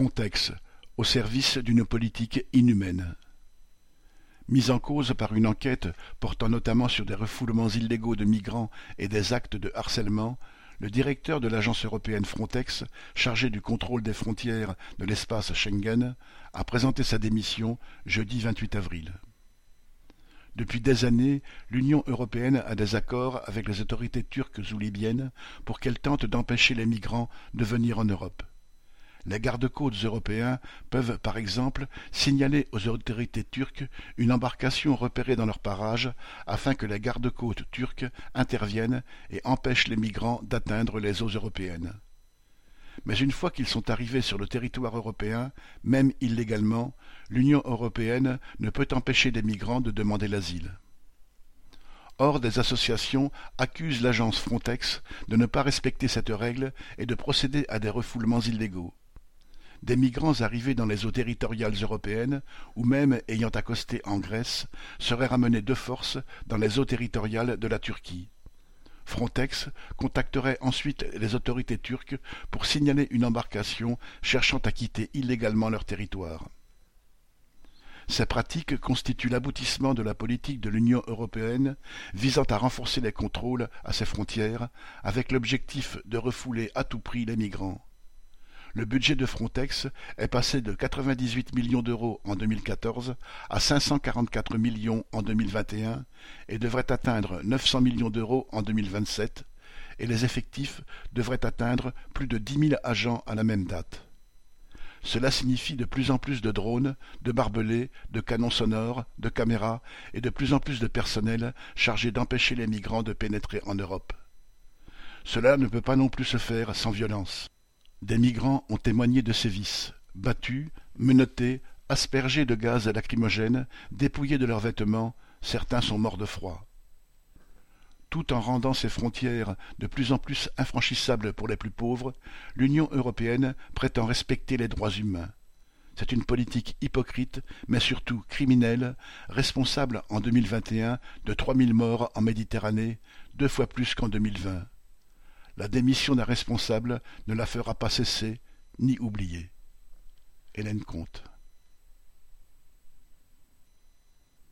Frontex, au service d'une politique inhumaine. Mise en cause par une enquête portant notamment sur des refoulements illégaux de migrants et des actes de harcèlement, le directeur de l'agence européenne Frontex, chargé du contrôle des frontières de l'espace Schengen, a présenté sa démission jeudi 28 avril. Depuis des années, l'Union européenne a des accords avec les autorités turques ou libyennes pour qu'elles tentent d'empêcher les migrants de venir en Europe. Les gardes-côtes européens peuvent, par exemple, signaler aux autorités turques une embarcation repérée dans leur parage afin que les gardes-côtes turcs interviennent et empêchent les migrants d'atteindre les eaux européennes. Mais une fois qu'ils sont arrivés sur le territoire européen, même illégalement, l'Union européenne ne peut empêcher des migrants de demander l'asile. Or, des associations accusent l'agence Frontex de ne pas respecter cette règle et de procéder à des refoulements illégaux des migrants arrivés dans les eaux territoriales européennes ou même ayant accosté en Grèce seraient ramenés de force dans les eaux territoriales de la Turquie. Frontex contacterait ensuite les autorités turques pour signaler une embarcation cherchant à quitter illégalement leur territoire. Ces pratiques constituent l'aboutissement de la politique de l'Union européenne visant à renforcer les contrôles à ses frontières avec l'objectif de refouler à tout prix les migrants le budget de Frontex est passé de 98 millions d'euros en 2014 à 544 millions en 2021 et devrait atteindre 900 millions d'euros en 2027, et les effectifs devraient atteindre plus de 10 000 agents à la même date. Cela signifie de plus en plus de drones, de barbelés, de canons sonores, de caméras et de plus en plus de personnel chargé d'empêcher les migrants de pénétrer en Europe. Cela ne peut pas non plus se faire sans violence. Des migrants ont témoigné de sévices, battus, menottés, aspergés de gaz lacrymogène, dépouillés de leurs vêtements, certains sont morts de froid. Tout en rendant ses frontières de plus en plus infranchissables pour les plus pauvres, l'Union européenne prétend respecter les droits humains. C'est une politique hypocrite, mais surtout criminelle, responsable en 2021 de 3000 morts en Méditerranée, deux fois plus qu'en 2020. La démission d'un responsable ne la fera pas cesser ni oublier. Hélène Comte